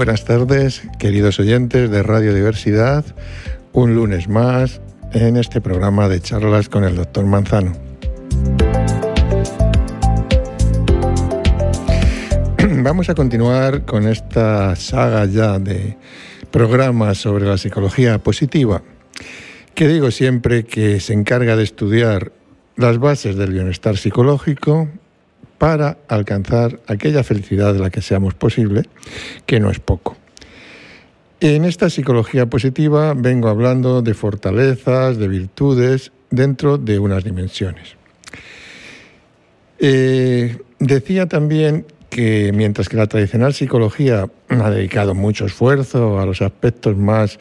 Buenas tardes, queridos oyentes de Radio Diversidad. Un lunes más en este programa de charlas con el doctor Manzano. Vamos a continuar con esta saga ya de programas sobre la psicología positiva, que digo siempre que se encarga de estudiar las bases del bienestar psicológico para alcanzar aquella felicidad de la que seamos posible, que no es poco. En esta psicología positiva vengo hablando de fortalezas, de virtudes dentro de unas dimensiones. Eh, decía también que mientras que la tradicional psicología ha dedicado mucho esfuerzo a los aspectos más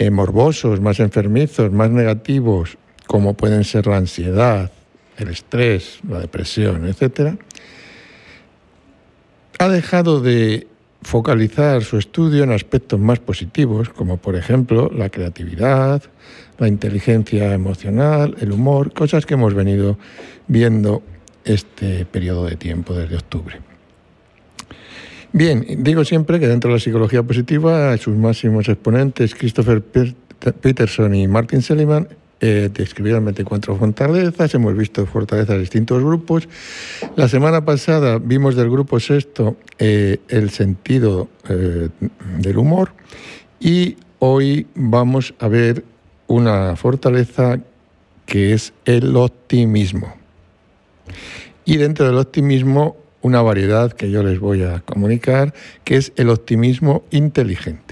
eh, morbosos, más enfermizos, más negativos, como pueden ser la ansiedad, el estrés, la depresión, etc., ha dejado de focalizar su estudio en aspectos más positivos, como por ejemplo la creatividad, la inteligencia emocional, el humor, cosas que hemos venido viendo este periodo de tiempo desde octubre. Bien, digo siempre que dentro de la psicología positiva, sus máximos exponentes, Christopher Peterson y Martin Seligman, eh, describieron 24 fortalezas, hemos visto fortalezas de distintos grupos. La semana pasada vimos del grupo sexto eh, el sentido eh, del humor y hoy vamos a ver una fortaleza que es el optimismo. Y dentro del optimismo una variedad que yo les voy a comunicar, que es el optimismo inteligente.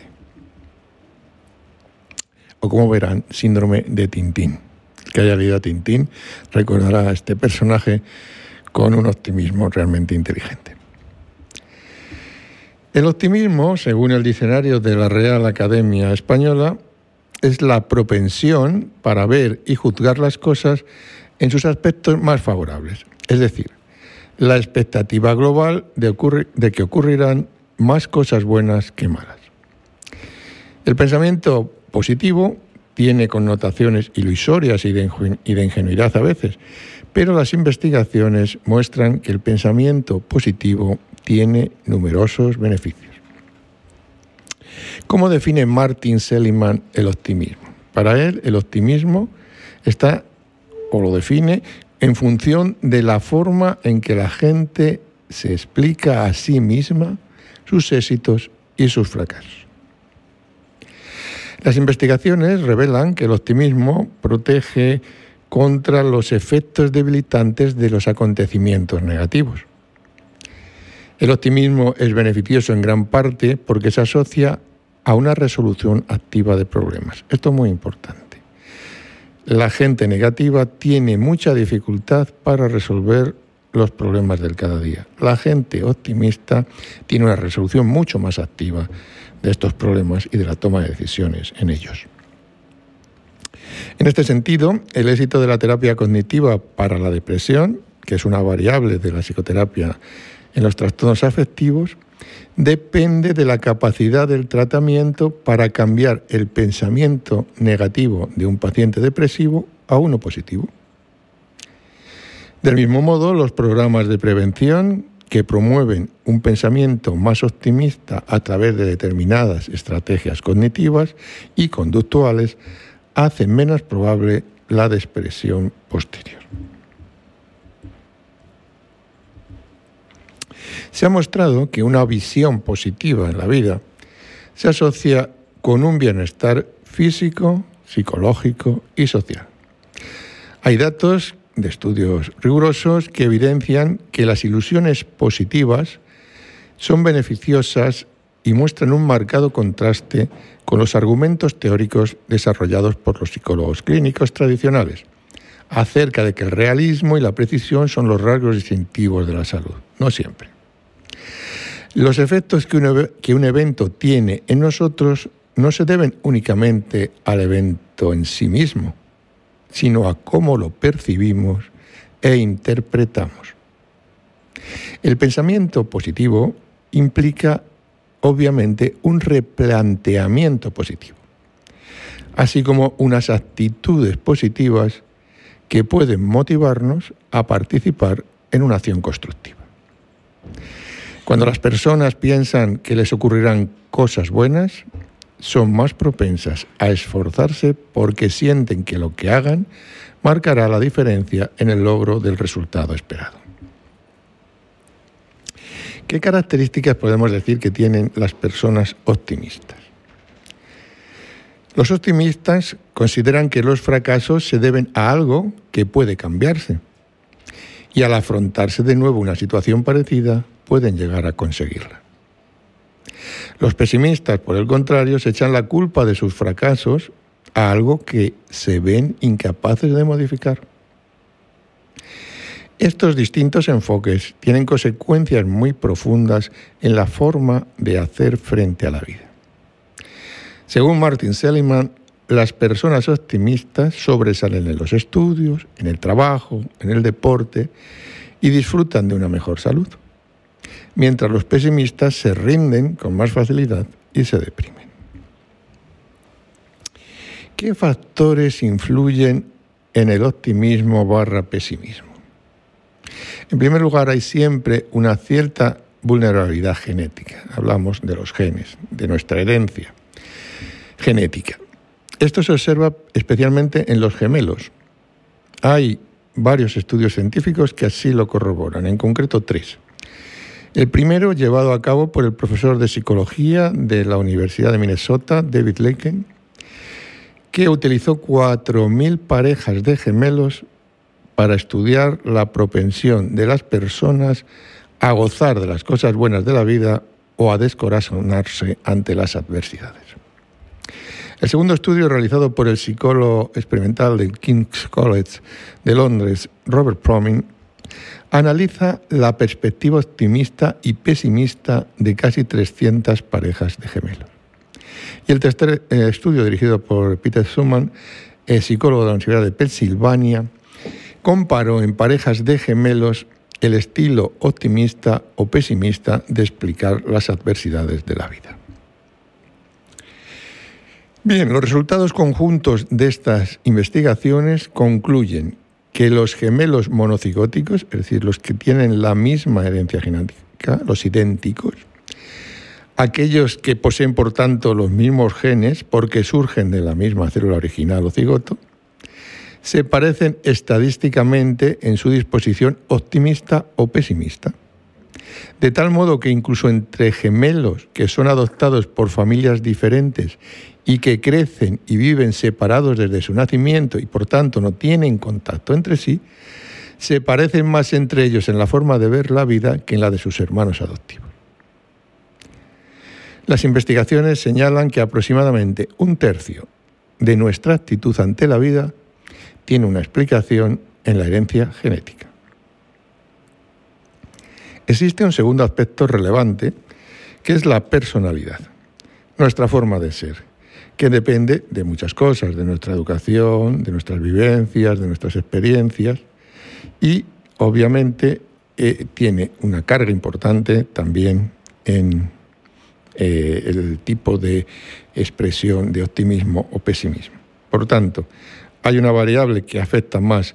O como verán, síndrome de Tintín. que haya leído a Tintín recordará a este personaje con un optimismo realmente inteligente. El optimismo, según el diccionario de la Real Academia Española, es la propensión para ver y juzgar las cosas en sus aspectos más favorables, es decir, la expectativa global de, que ocurrirán más cosas buenas que malas. El pensamiento positivo tiene connotaciones ilusorias y de, ingenuidad a veces, pero las investigaciones muestran que el pensamiento positivo tiene numerosos beneficios. ¿Cómo define Martin Seligman el optimismo? Para él, el optimismo está, o lo define, en función de la forma en que la gente se explica a sí misma sus éxitos y sus fracasos. Las investigaciones revelan que el optimismo protege contra los efectos debilitantes de los acontecimientos negativos. El optimismo es beneficioso en gran parte porque se asocia a una resolución activa de problemas. Esto es muy importante. La gente negativa tiene mucha dificultad para resolver los problemas del cada día. La gente optimista tiene una resolución mucho más activa de estos problemas y de la toma de decisiones en ellos. En este sentido, el éxito de la terapia cognitiva para la depresión, que es una variable de la psicoterapia en los trastornos afectivos, depende de la capacidad del tratamiento para cambiar el pensamiento negativo de un paciente depresivo a uno positivo. Del mismo modo, los programas de prevención que promueven un pensamiento más optimista a través de determinadas estrategias cognitivas y conductuales hacen menos probable la depresión posterior. Se ha mostrado que una visión positiva en la vida se asocia con un bienestar físico, psicológico y social. Hay datos de estudios rigurosos que evidencian que las ilusiones positivas son beneficiosas y muestran un marcado contraste con los argumentos teóricos desarrollados por los psicólogos clínicos tradicionales acerca de que el realismo y la precisión son los rasgos distintivos de la salud. No siempre. Los efectos que un, evento tiene en nosotros no se deben únicamente al evento en sí mismo, sino a cómo lo percibimos e interpretamos. El pensamiento positivo implica, obviamente, un replanteamiento positivo, así como unas actitudes positivas que pueden motivarnos a participar en una acción constructiva. Cuando las personas piensan que les ocurrirán cosas buenas, son más propensas a esforzarse porque sienten que lo que hagan marcará la diferencia en el logro del resultado esperado. ¿Qué características podemos decir que tienen las personas optimistas? Los optimistas consideran que los fracasos se deben a algo que puede cambiarse y al afrontarse de nuevo una situación parecida pueden llegar a conseguirla. Los pesimistas, por el contrario, se echan la culpa de sus fracasos a algo que se ven incapaces de modificar. Estos distintos enfoques tienen consecuencias muy profundas en la forma de hacer frente a la vida. Según Martin Seligman, las personas optimistas sobresalen en los estudios, en el trabajo, en el deporte y disfrutan de una mejor salud mientras los pesimistas se rinden con más facilidad y se deprimen. ¿Qué factores influyen en el optimismo barra pesimismo? En primer lugar, hay siempre una cierta vulnerabilidad genética. Hablamos de los genes, de nuestra herencia genética. Esto se observa especialmente en los gemelos. Hay varios estudios científicos que así lo corroboran, en concreto tres. El primero llevado a cabo por el profesor de psicología de la Universidad de Minnesota, David Laken, que utilizó 4.000 parejas de gemelos para estudiar la propensión de las personas a gozar de las cosas buenas de la vida o a descorazonarse ante las adversidades. El segundo estudio realizado por el psicólogo experimental del King's College de Londres, Robert Promin, analiza la perspectiva optimista y pesimista de casi 300 parejas de gemelos. Y el tercer eh, estudio dirigido por Peter Suman, psicólogo de la Universidad de Pensilvania, comparó en parejas de gemelos el estilo optimista o pesimista de explicar las adversidades de la vida. Bien, los resultados conjuntos de estas investigaciones concluyen que los gemelos monocigóticos, es decir, los que tienen la misma herencia genética, los idénticos, aquellos que poseen por tanto los mismos genes porque surgen de la misma célula original o cigoto, se parecen estadísticamente en su disposición optimista o pesimista. De tal modo que incluso entre gemelos que son adoptados por familias diferentes y que crecen y viven separados desde su nacimiento y por tanto no tienen contacto entre sí, se parecen más entre ellos en la forma de ver la vida que en la de sus hermanos adoptivos. Las investigaciones señalan que aproximadamente un tercio de nuestra actitud ante la vida tiene una explicación en la herencia genética. Existe un segundo aspecto relevante, que es la personalidad, nuestra forma de ser que depende de muchas cosas, de nuestra educación, de nuestras vivencias, de nuestras experiencias y obviamente eh, tiene una carga importante también en eh, el tipo de expresión de optimismo o pesimismo. Por tanto, hay una variable que afecta más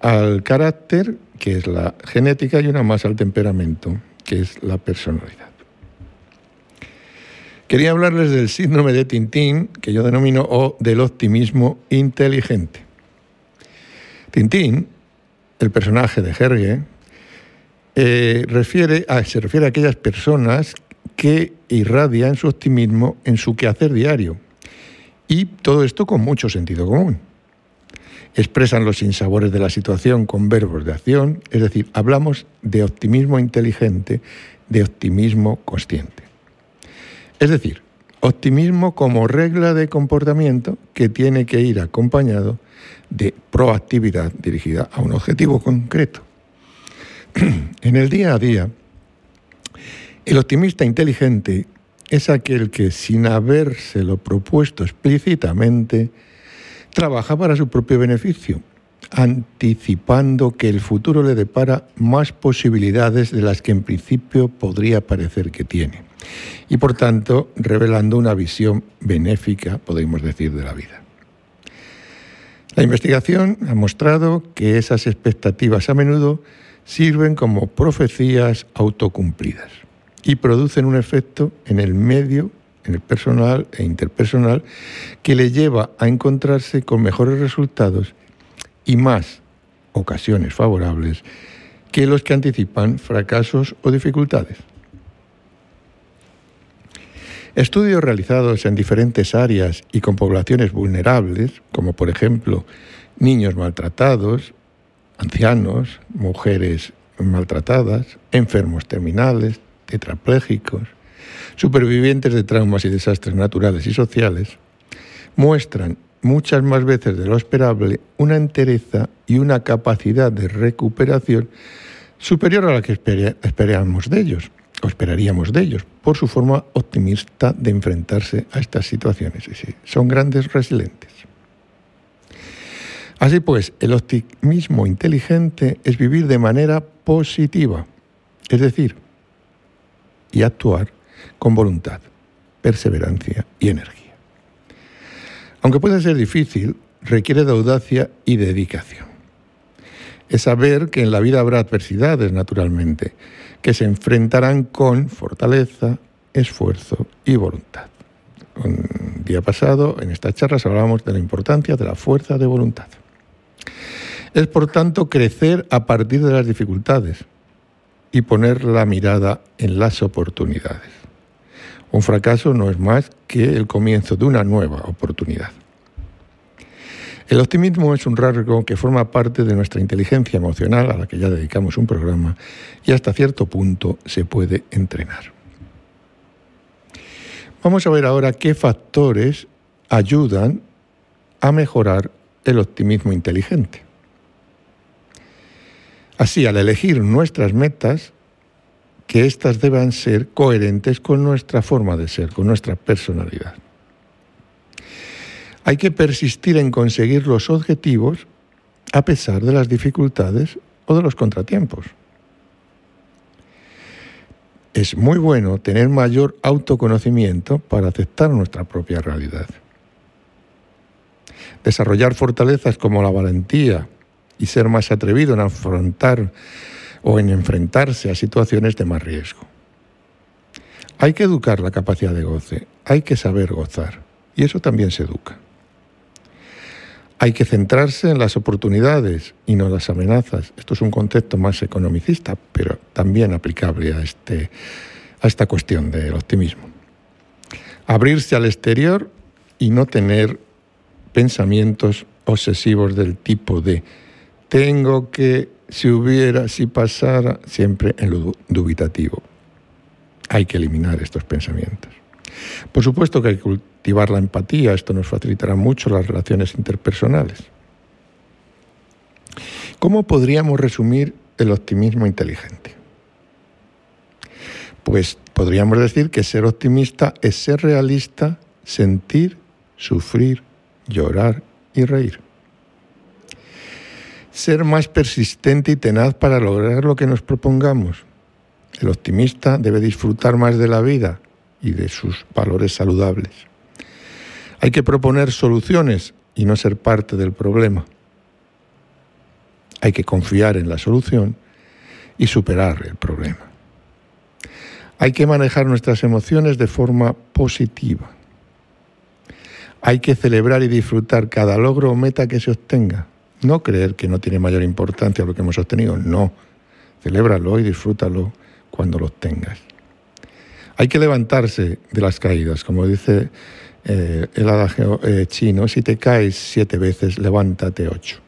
al carácter, que es la genética, y una más al temperamento, que es la personalidad. Quería hablarles del síndrome de Tintín, que yo denomino, o del optimismo inteligente. Tintín, el personaje de Hergé, eh, se refiere a aquellas personas que irradian su optimismo en su quehacer diario. Y todo esto con mucho sentido común. Expresan los sinsabores de la situación con verbos de acción, es decir, hablamos de optimismo inteligente, de optimismo consciente. Es decir, optimismo como regla de comportamiento que tiene que ir acompañado de proactividad dirigida a un objetivo concreto. en el día a día, el optimista inteligente es aquel que, sin habérselo propuesto explícitamente, trabaja para su propio beneficio, anticipando que el futuro le depara más posibilidades de las que en principio podría parecer que tiene y por tanto revelando una visión benéfica, podemos decir, de la vida. La investigación ha mostrado que esas expectativas a menudo sirven como profecías autocumplidas. y producen un efecto en el medio, en el personal e interpersonal, que le lleva a encontrarse con mejores resultados y más ocasiones favorables que los que anticipan fracasos o dificultades. Estudios realizados en diferentes áreas y con poblaciones vulnerables, como por ejemplo niños maltratados, ancianos, mujeres maltratadas, enfermos terminales, tetraplégicos, supervivientes de traumas y desastres naturales y sociales, muestran muchas más veces de lo esperable una entereza y una capacidad de recuperación superior a la que esperábamos de ellos, o esperaríamos de ellos, por su forma optimista de enfrentarse a estas situaciones. son grandes resilientes. Así pues, el optimismo inteligente es vivir de manera positiva, es decir, y actuar con voluntad, perseverancia y energía. Aunque puede ser difícil, requiere de audacia y dedicación. Es saber que en la vida habrá adversidades, naturalmente, que se enfrentarán con fortaleza, esfuerzo y voluntad. Un día pasado, en estas charlas, hablábamos de la importancia de la fuerza de voluntad. Es, por tanto, crecer a partir de las dificultades y poner la mirada en las oportunidades. Un fracaso no es más que el comienzo de una nueva oportunidad. El optimismo es un rasgo que forma parte de nuestra inteligencia emocional, a la que ya dedicamos un programa, y hasta cierto punto se puede entrenar. Vamos a ver ahora qué factores ayudan a mejorar el optimismo inteligente. Así, al elegir nuestras metas, que éstas deban ser coherentes con nuestra forma de ser, con nuestra personalidad. Hay que persistir en conseguir los objetivos a pesar de las dificultades o de los contratiempos. Es muy bueno tener mayor autoconocimiento para aceptar nuestra propia realidad. Desarrollar fortalezas como la valentía y ser más atrevido en afrontar o en enfrentarse a situaciones de más riesgo. Hay que educar la capacidad de goce, hay que saber gozar, y eso también se educa. Hay que centrarse en las oportunidades y no las amenazas. Esto es un concepto más economicista, pero también aplicable a, este, a esta cuestión del optimismo. Abrirse al exterior y no tener pensamientos obsesivos del tipo de tengo que si hubiera, si pasara, siempre en lo dubitativo. Hay que eliminar estos pensamientos. Por supuesto que hay que cultivar la empatía, esto nos facilitará mucho las relaciones interpersonales. ¿Cómo podríamos resumir el optimismo inteligente? Pues podríamos decir que ser optimista es ser realista, sentir, sufrir, llorar y reír ser más persistente y tenaz para lograr lo que nos propongamos. El optimista debe disfrutar más de la vida y de sus valores saludables. Hay que proponer soluciones y no ser parte del problema. Hay que confiar en la solución y superar el problema. Hay que manejar nuestras emociones de forma positiva. Hay que celebrar y disfrutar cada logro o meta que se obtenga no creer que no tiene mayor importancia lo que hemos obtenido, no. Celébralo y disfrútalo cuando lo tengas. Hay que levantarse de las caídas, como dice eh, el adagio eh, chino, si te caes siete veces, levántate ocho.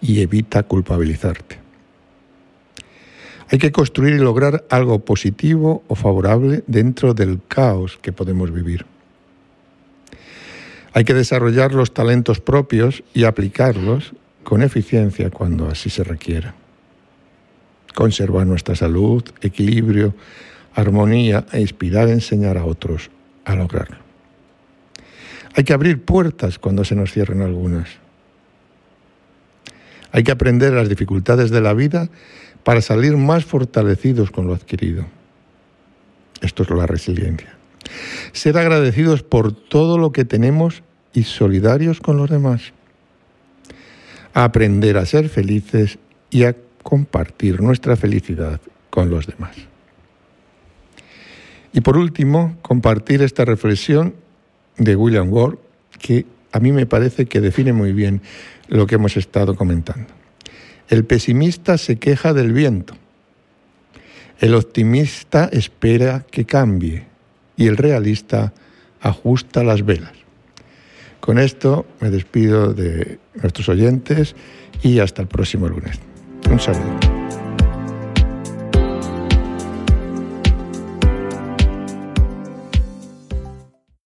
Y evita culpabilizarte. Hay que construir y lograr algo positivo o favorable dentro del caos que podemos vivir. Hay que desarrollar los talentos propios y aplicarlos con eficiencia cuando así se requiera. Conservar nuestra salud, equilibrio, armonía e inspirar a enseñar a otros a lograrlo. Hay que abrir puertas cuando se nos cierren algunas. Hay que aprender las dificultades de la vida para salir más fortalecidos con lo adquirido. Esto es la resiliencia ser agradecidos por todo lo que tenemos y solidarios con los demás. Aprender a ser felices y a compartir nuestra felicidad con los demás. Y por último, compartir esta reflexión de William Ward, que a mí me parece que define muy bien lo que hemos estado comentando. El pesimista se queja del viento, el optimista espera que cambie y el realista ajusta las velas. Con esto me despido de nuestros oyentes y hasta el próximo lunes. Un saludo.